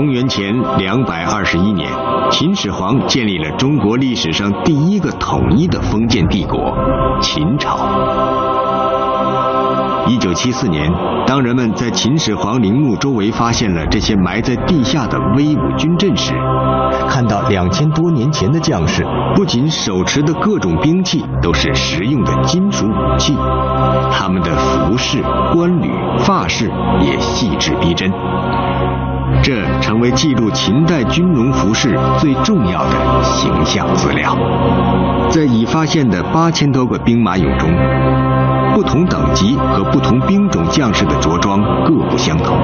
公元前两百二十一年，秦始皇建立了中国历史上第一个统一的封建帝国——秦朝。一九七四年，当人们在秦始皇陵墓周围发现了这些埋在地下的威武军阵时，看到两千多年前的将士，不仅手持的各种兵器都是实用的金属武器，他们的服饰、官履、发饰也细致逼真。这成为记录秦代军容服饰最重要的形象资料。在已发现的八千多个兵马俑中，不同等级和不同兵种将士的着装各不相同。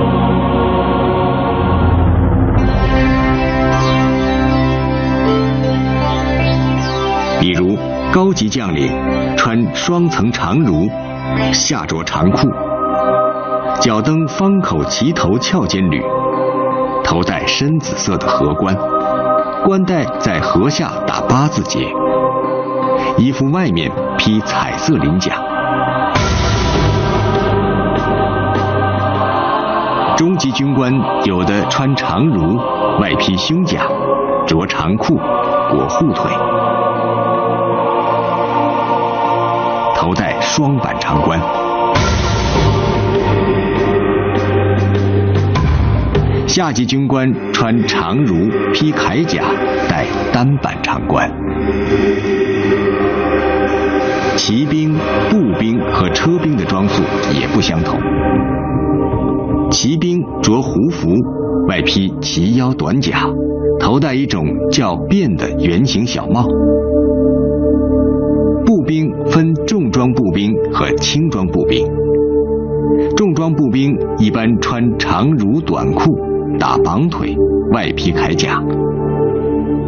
比如，高级将领穿双层长襦，下着长裤，脚蹬方口齐头翘尖履。头戴深紫色的荷冠，冠带在荷下打八字结，衣服外面披彩色鳞甲。中级军官有的穿长襦，外披胸甲，着长裤，裹护腿，头戴双板长冠。下级军官穿长襦，披铠甲，戴单板长冠。骑兵、步兵和车兵的装束也不相同。骑兵着胡服，外披齐腰短甲，头戴一种叫便的圆形小帽。步兵分重装步兵和轻装步兵。重装步兵一般穿长襦短裤。打绑腿，外披铠甲，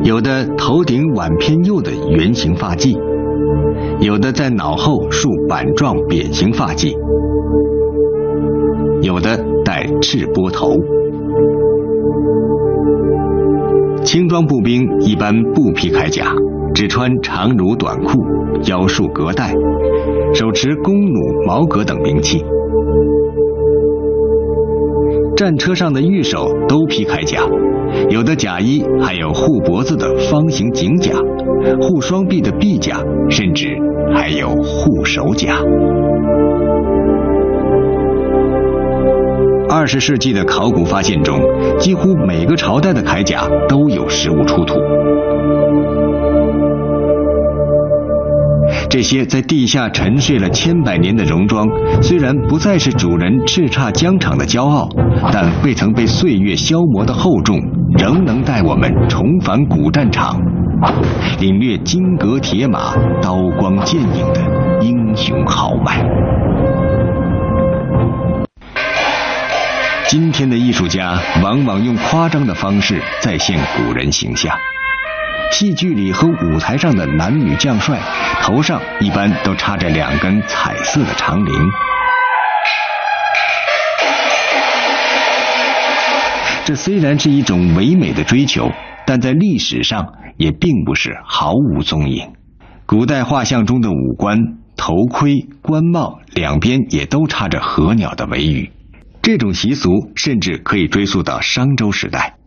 有的头顶挽偏右的圆形发髻，有的在脑后竖板状扁形发髻，有的戴赤膊头。轻装步兵一般不披铠甲，只穿长襦短裤，腰束革带，手持弓弩、矛戈等兵器。战车上的御手都披铠甲，有的甲衣还有护脖子的方形颈甲，护双臂的臂甲，甚至还有护手甲。二十世纪的考古发现中，几乎每个朝代的铠甲都有实物出土。这些在地下沉睡了千百年的戎装，虽然不再是主人叱咤疆场的骄傲，但未曾被岁月消磨的厚重，仍能带我们重返古战场，领略金戈铁马、刀光剑影的英雄豪迈。今天的艺术家往往用夸张的方式再现古人形象。戏剧里和舞台上的男女将帅头上一般都插着两根彩色的长翎。这虽然是一种唯美的追求，但在历史上也并不是毫无踪影。古代画像中的武官头盔、官帽两边也都插着禾鸟的尾羽，这种习俗甚至可以追溯到商周时代。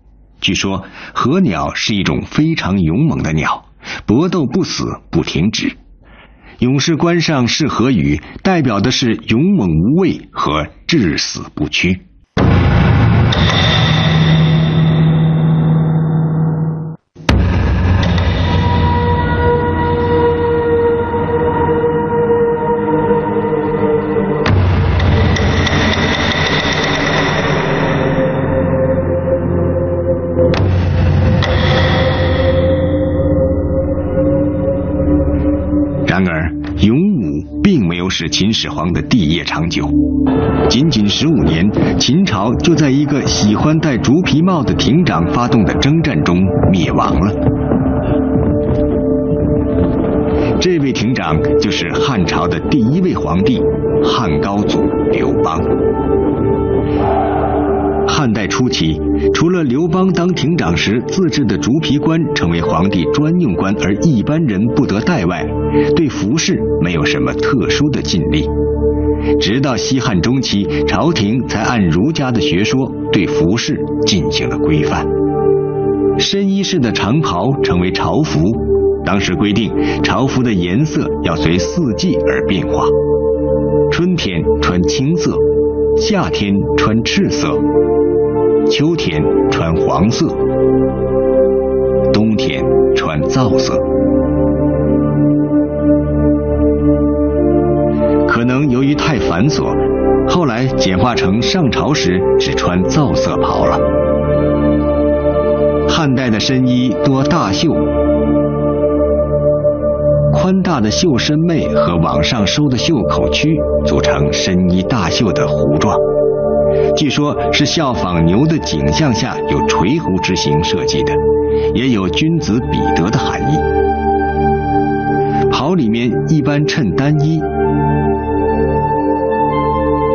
据说禾鸟是一种非常勇猛的鸟，搏斗不死不停止。勇士冠上是禾羽，代表的是勇猛无畏和至死不屈。始皇的帝业长久，仅仅十五年，秦朝就在一个喜欢戴竹皮帽的亭长发动的征战中灭亡了。这位亭长就是汉朝的第一位皇帝汉高祖刘邦。初期，除了刘邦当亭长时自制的竹皮冠成为皇帝专用冠，而一般人不得戴外，对服饰没有什么特殊的禁令。直到西汉中期，朝廷才按儒家的学说对服饰进行了规范。深衣式的长袍成为朝服，当时规定朝服的颜色要随四季而变化，春天穿青色，夏天穿赤色，秋天穿黄色，冬天穿皂色。可能由于太繁琐，后来简化成上朝时只穿皂色袍了。汉代的深衣多大袖，宽大的袖身妹和往上收的袖口区组成深衣大袖的弧状，据说是效仿牛的颈项下有垂弧之形设计的，也有君子比德的含义。袍里面一般衬单衣。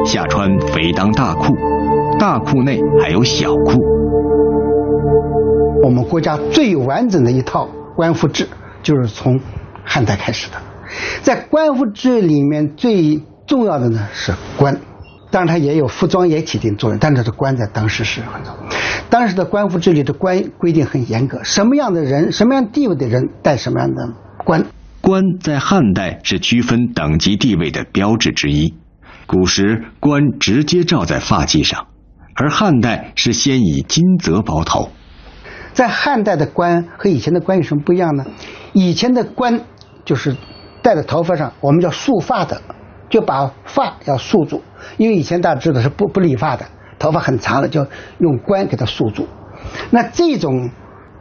下穿肥裆大裤，大裤内还有小裤。我们国家最完整的一套官服制，就是从汉代开始的。在官服制里面最重要的呢是官，当然它也有服装也起一定作用，但是这官在当时是很重要。当时的官服制里的官规定很严格，什么样的人、什么样地位的人戴什么样的官。官在汉代是区分等级地位的标志之一。古时官直接罩在发髻上，而汉代是先以金泽包头。在汉代的冠和以前的冠有什么不一样呢？以前的冠就是戴在头发上，我们叫束发的，就把发要束住。因为以前大家知道是不不理发的，头发很长了，就用冠给它束住。那这种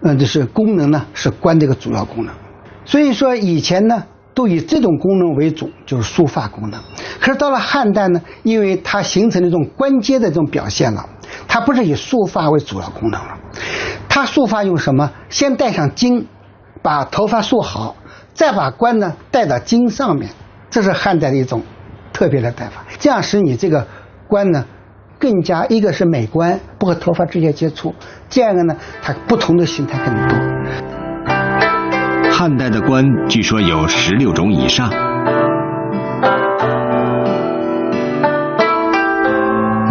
嗯就是功能呢，是冠这个主要功能。所以说以前呢。都以这种功能为主，就是束发功能。可是到了汉代呢，因为它形成了一种关节的这种表现了，它不是以束发为主要功能了。它束发用什么？先戴上巾，把头发束好，再把冠呢戴到巾上面。这是汉代的一种特别的戴法，这样使你这个冠呢更加一个是美观，不和头发直接接触；第二个呢，它不同的形态更多。汉代的冠据说有十六种以上：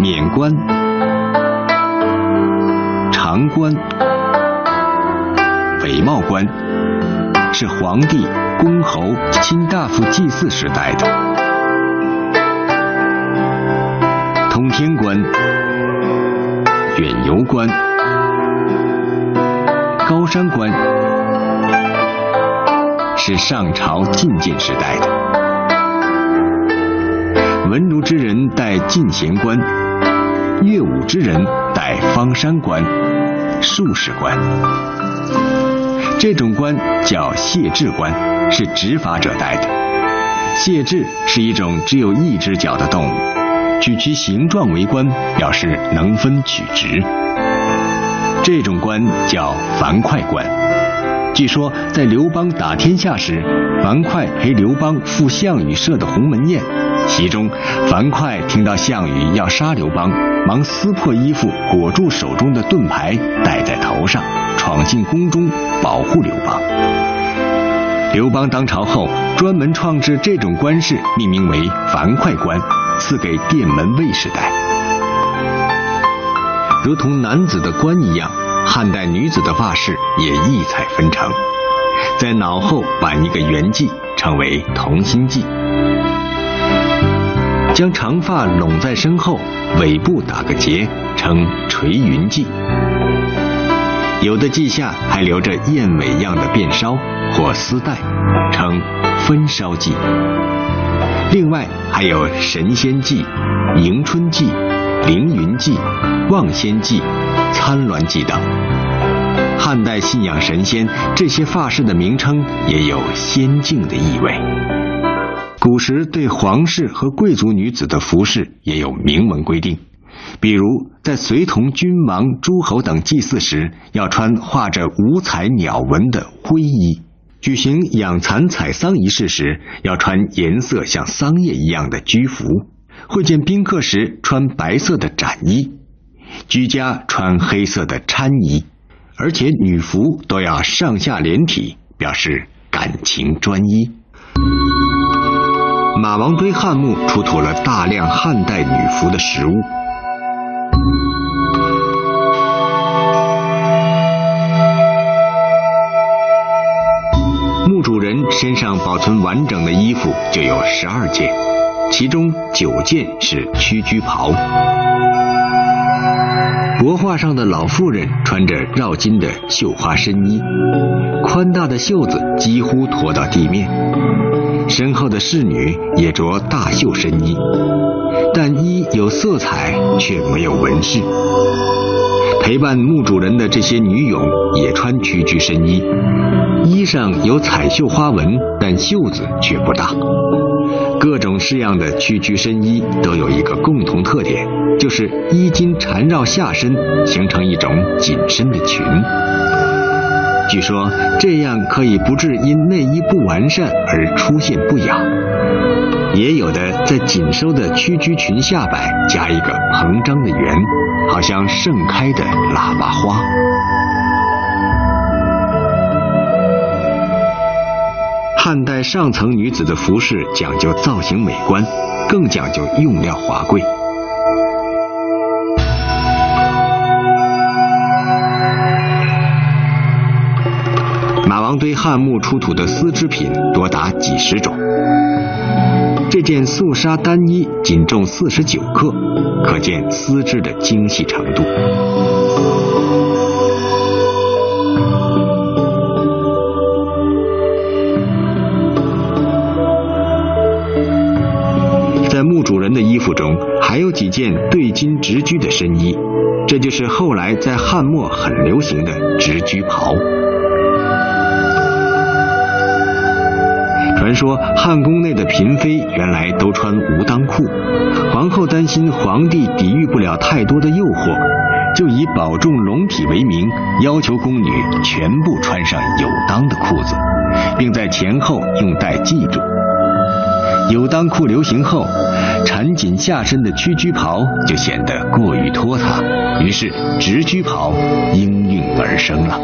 冕冠、长冠、伪帽冠，是皇帝、公侯、卿大夫、祭祀时戴的；通天关、远游关、高山关。是上朝觐见时代的，文儒之人戴进贤冠，乐舞之人戴方山冠、术士冠。这种冠叫谢豸冠，是执法者戴的。谢豸是一种只有一只脚的动物，取其形状为冠，表示能分取直。这种冠叫樊哙冠。据说，在刘邦打天下时，樊哙陪刘邦赴项羽设的鸿门宴，其中樊哙听到项羽要杀刘邦，忙撕破衣服裹住手中的盾牌，戴在头上，闯进宫中保护刘邦。刘邦当朝后，专门创制这种冠饰，命名为樊哙冠，赐给殿门卫士戴。如同男子的冠一样。汉代女子的发饰也异彩纷呈，在脑后挽一个圆髻，称为同心髻；将长发拢在身后，尾部打个结，称垂云髻。有的髻下还留着燕尾样的辫梢或丝带，称分梢髻。另外还有神仙髻、迎春髻。凌云髻、望仙髻、参鸾髻等，汉代信仰神仙，这些发饰的名称也有仙境的意味。古时对皇室和贵族女子的服饰也有明文规定，比如在随同君王、诸侯等祭祀时，要穿画着五彩鸟纹的灰衣；举行养蚕采桑仪式时，要穿颜色像桑叶一样的居服。会见宾客时穿白色的展衣，居家穿黑色的参衣，而且女服都要上下连体，表示感情专一。马王堆汉墓出土了大量汉代女服的实物。身上保存完整的衣服就有十二件，其中九件是屈居袍。帛画上的老妇人穿着绕襟的绣花深衣，宽大的袖子几乎拖到地面；身后的侍女也着大袖深衣，但衣有色彩却没有纹饰。陪伴墓主人的这些女俑也穿屈居深衣，衣上有彩绣花纹，但袖子却不大。各种式样的屈居深衣都有一个共同特点，就是衣襟缠绕下身，形成一种紧身的裙。据说这样可以不致因内衣不完善而出现不雅。也有的在紧收的屈居裙下摆加一个膨张的圆，好像盛开的喇叭花。汉代上层女子的服饰讲究造型美观，更讲究用料华贵。马王堆汉墓出土的丝织品多达几十种，这件素纱单衣仅重四十九克，可见丝织的精细程度。在墓主人的衣服中还有几件对襟直裾的深衣，这就是后来在汉末很流行的直裾袍。说汉宫内的嫔妃原来都穿无裆裤，皇后担心皇帝抵御不了太多的诱惑，就以保重龙体为名，要求宫女全部穿上有裆的裤子，并在前后用带系住。有裆裤流行后，缠紧下身的屈居袍就显得过于拖沓，于是直居袍应运而生了。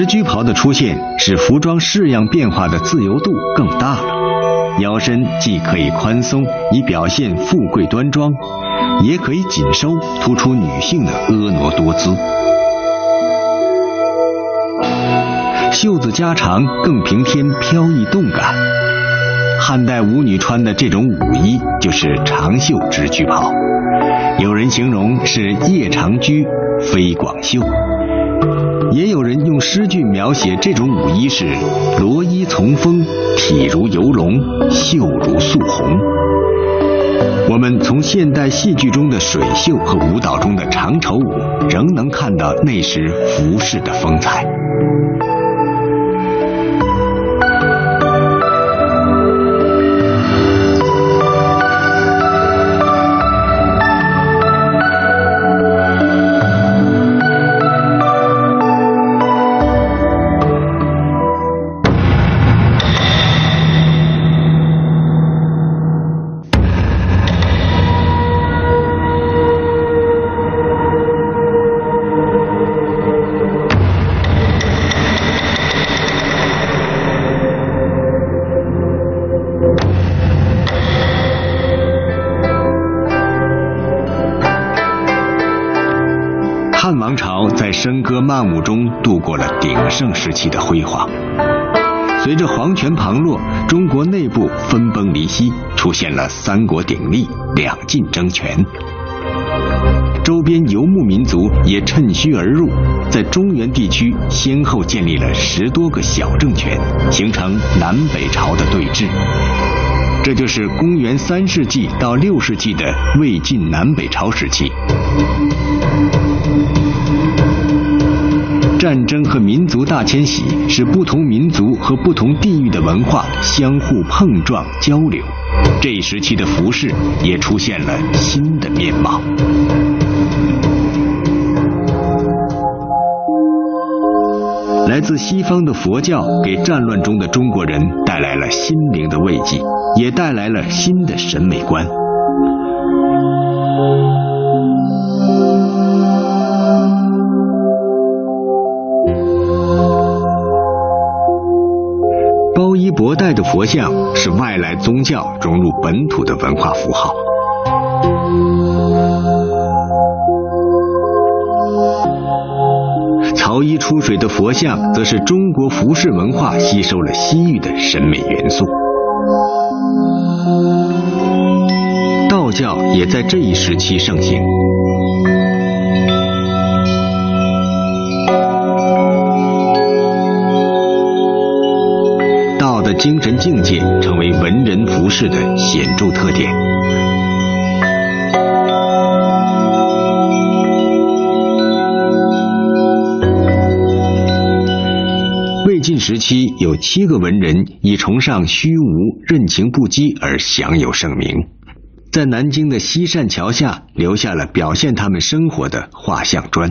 直居袍的出现，使服装式样变化的自由度更大了。腰身既可以宽松，以表现富贵端庄，也可以紧收，突出女性的婀娜多姿。袖子加长，更平添飘逸动感。汉代舞女穿的这种舞衣就是长袖直裾袍，有人形容是夜长居，飞广袖。也有人用诗句描写这种舞衣是罗衣从风，体如游龙，袖如素红。我们从现代戏剧中的水袖和舞蹈中的长绸舞，仍能看到那时服饰的风采。笙歌曼舞中度过了鼎盛时期的辉煌。随着皇权旁落，中国内部分崩离析，出现了三国鼎立、两晋争权。周边游牧民族也趁虚而入，在中原地区先后建立了十多个小政权，形成南北朝的对峙。这就是公元三世纪到六世纪的魏晋南北朝时期。战争和民族大迁徙使不同民族和不同地域的文化相互碰撞交流，这一时期的服饰也出现了新的面貌。来自西方的佛教给战乱中的中国人带来了心灵的慰藉，也带来了新的审美观。高衣博带的佛像是外来宗教融入本土的文化符号。曹衣出水的佛像，则是中国服饰文化吸收了西域的审美元素。道教也在这一时期盛行。精神境界成为文人服饰的显著特点。魏晋时期有七个文人以崇尚虚无、任情不羁而享有盛名，在南京的西善桥下留下了表现他们生活的画像砖。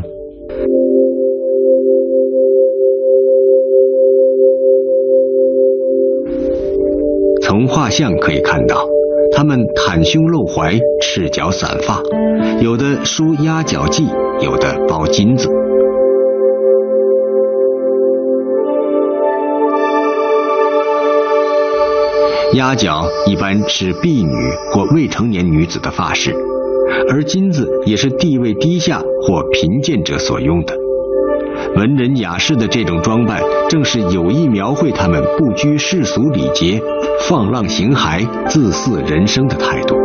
从画像可以看到，他们袒胸露怀、赤脚散发，有的梳压脚髻，有的包金子。压脚一般是婢女或未成年女子的发饰，而金子也是地位低下或贫贱者所用的。文人雅士的这种装扮，正是有意描绘他们不拘世俗礼节、放浪形骸、自肆人生的态度。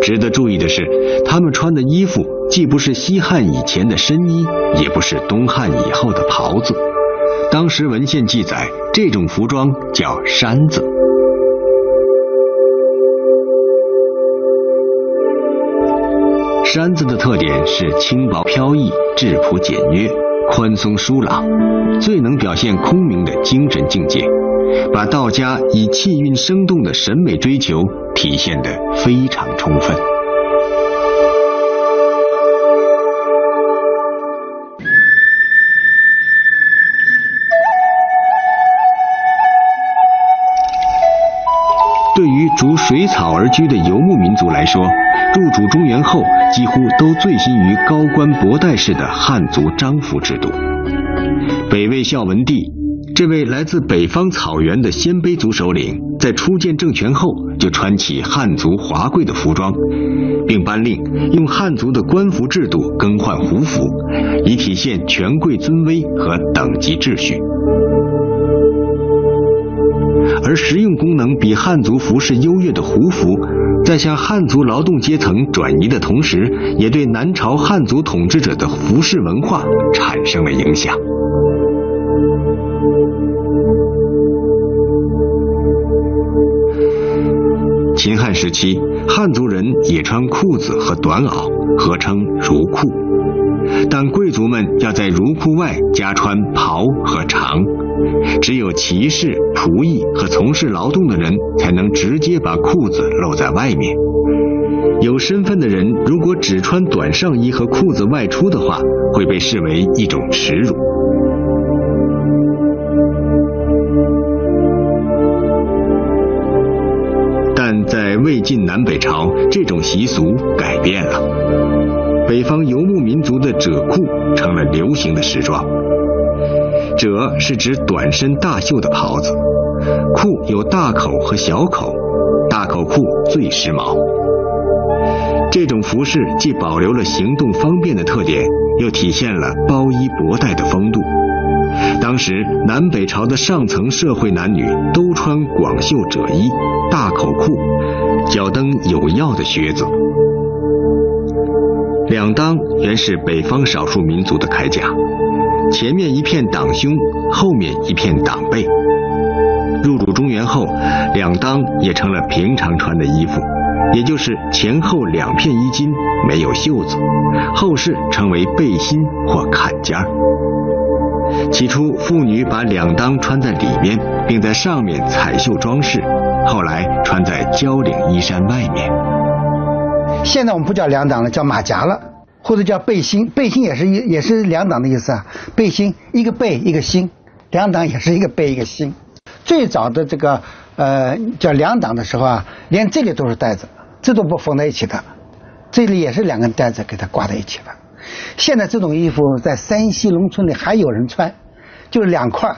值得注意的是，他们穿的衣服既不是西汉以前的深衣，也不是东汉以后的袍子。当时文献记载，这种服装叫衫子。衫子的特点是轻薄飘逸、质朴简约。宽松疏朗，最能表现空明的精神境界，把道家以气韵生动的审美追求体现得非常充分。对于逐水草而居的游牧民族来说，入主中原后，几乎都醉心于高官博带式的汉族章服制度。北魏孝文帝这位来自北方草原的鲜卑族首领，在初建政权后就穿起汉族华贵的服装，并颁令用汉族的官服制度更换胡服，以体现权贵尊威和等级秩序。而实用功能比汉族服饰优越的胡服，在向汉族劳动阶层转移的同时，也对南朝汉族统治者的服饰文化产生了影响。秦汉时期，汉族人也穿裤子和短袄，合称襦裤，但贵族们要在儒裤外加穿袍和长。只有骑士、仆役和从事劳动的人才能直接把裤子露在外面。有身份的人如果只穿短上衣和裤子外出的话，会被视为一种耻辱。但在魏晋南北朝，这种习俗改变了，北方游牧民族的褶裤成了流行的时装。褶是指短身大袖的袍子，裤有大口和小口，大口裤最时髦。这种服饰既保留了行动方便的特点，又体现了包衣博带的风度。当时南北朝的上层社会男女都穿广袖褶衣、大口裤，脚蹬有药的靴子。两裆原是北方少数民族的铠甲。前面一片挡胸，后面一片挡背。入主中原后，两裆也成了平常穿的衣服，也就是前后两片衣襟，没有袖子，后世称为背心或坎肩儿。起初，妇女把两裆穿在里面，并在上面彩绣装饰，后来穿在交领衣衫外面。现在我们不叫两档了，叫马甲了。或者叫背心，背心也是一也是两档的意思啊。背心一个背一个心，两档也是一个背一个心。最早的这个呃叫两档的时候啊，连这里都是带子，这都不缝在一起的，这里也是两根带子给它挂在一起的。现在这种衣服在山西农村里还有人穿，就是两块，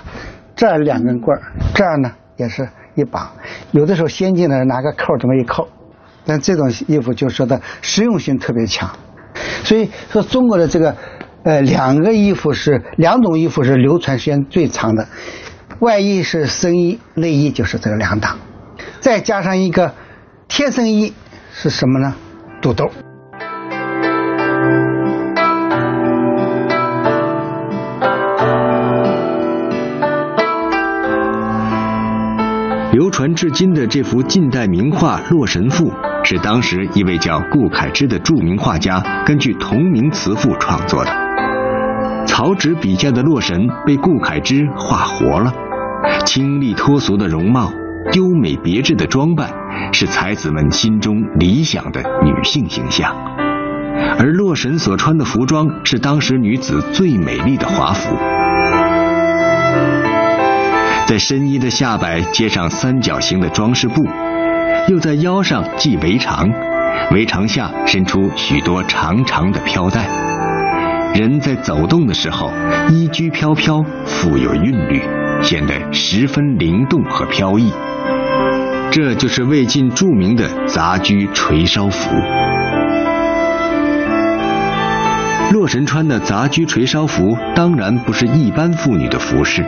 这两根棍儿，这儿呢也是一绑，有的时候先进的人拿个扣这么一扣，但这种衣服就说的实用性特别强，所以说中国的这个呃两个衣服是两种衣服是流传时间最长的，外衣是深衣，内衣就是这个两档，再加上一个贴身衣是什么呢？肚兜。流传至今的这幅近代名画《洛神赋》，是当时一位叫顾恺之的著名画家根据同名词赋创作的。曹植笔下的洛神被顾恺之画活了，清丽脱俗的容貌，优美别致的装扮，是才子们心中理想的女性形象。而洛神所穿的服装是当时女子最美丽的华服。在身衣的下摆接上三角形的装饰布，又在腰上系围长，围长下伸出许多长长的飘带。人在走动的时候，衣裾飘飘，富有韵律，显得十分灵动和飘逸。这就是魏晋著名的杂居垂梢服。洛神穿的杂居垂梢服，当然不是一般妇女的服饰。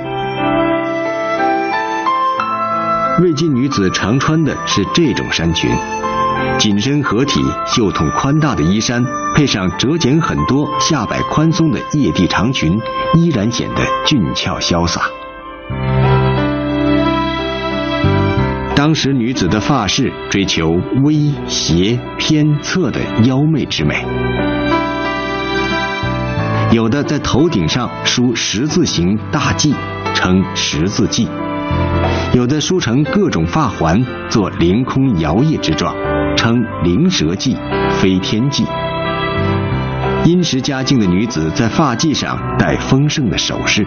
魏晋女子常穿的是这种衫裙，紧身合体、袖筒宽大的衣衫，配上折剪很多、下摆宽松的曳地长裙，依然显得俊俏潇洒。当时女子的发饰追求微斜偏侧的妖媚之美，有的在头顶上梳十字形大髻，称十字髻。有的梳成各种发环，做凌空摇曳之状，称灵蛇髻、飞天髻。殷实家境的女子在发髻上戴丰盛的首饰，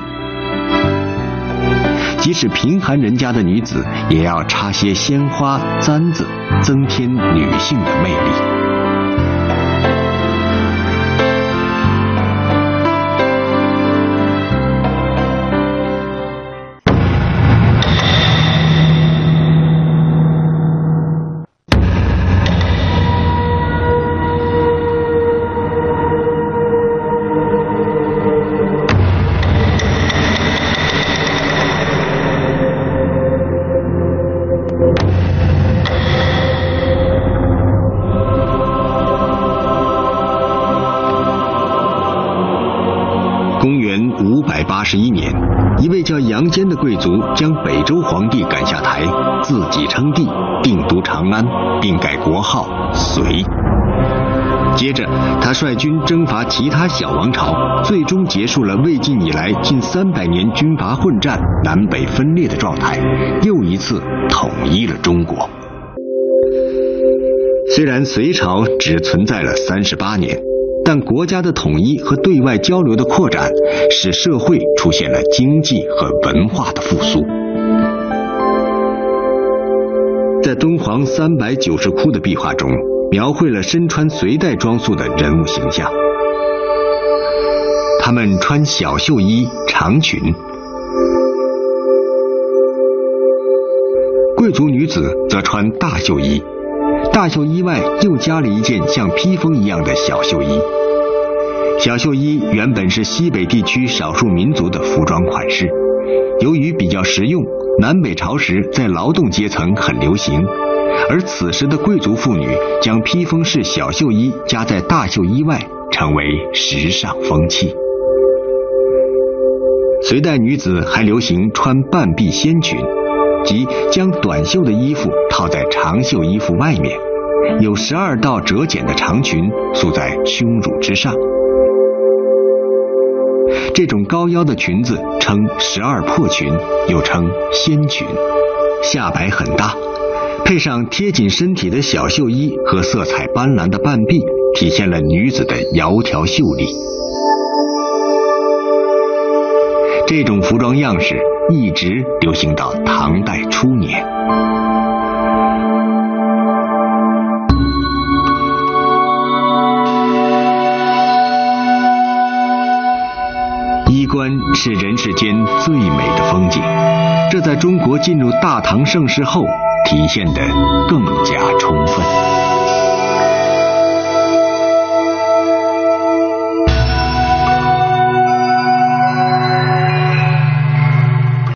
即使贫寒人家的女子，也要插些鲜花簪子，增添女性的魅力。五百八十一年，一位叫杨坚的贵族将北周皇帝赶下台，自己称帝，定都长安，并改国号隋。接着，他率军征伐其他小王朝，最终结束了魏晋以来近三百年军阀混战、南北分裂的状态，又一次统一了中国。虽然隋朝只存在了三十八年。但国家的统一和对外交流的扩展，使社会出现了经济和文化的复苏。在敦煌三百九十窟的壁画中，描绘了身穿隋代装束的人物形象。他们穿小袖衣、长裙，贵族女子则穿大袖衣。大袖衣外又加了一件像披风一样的小袖衣。小袖衣原本是西北地区少数民族的服装款式，由于比较实用，南北朝时在劳动阶层很流行。而此时的贵族妇女将披风式小袖衣加在大袖衣外，成为时尚风气。隋代女子还流行穿半臂仙裙。即将短袖的衣服套在长袖衣服外面，有十二道折剪的长裙束在胸乳之上。这种高腰的裙子称十二破裙，又称仙裙，下摆很大，配上贴紧身体的小袖衣和色彩斑斓的半臂，体现了女子的窈窕秀丽。这种服装样式。一直流行到唐代初年。衣冠是人世间最美的风景。这在中国进入大唐盛世后体现得更加充分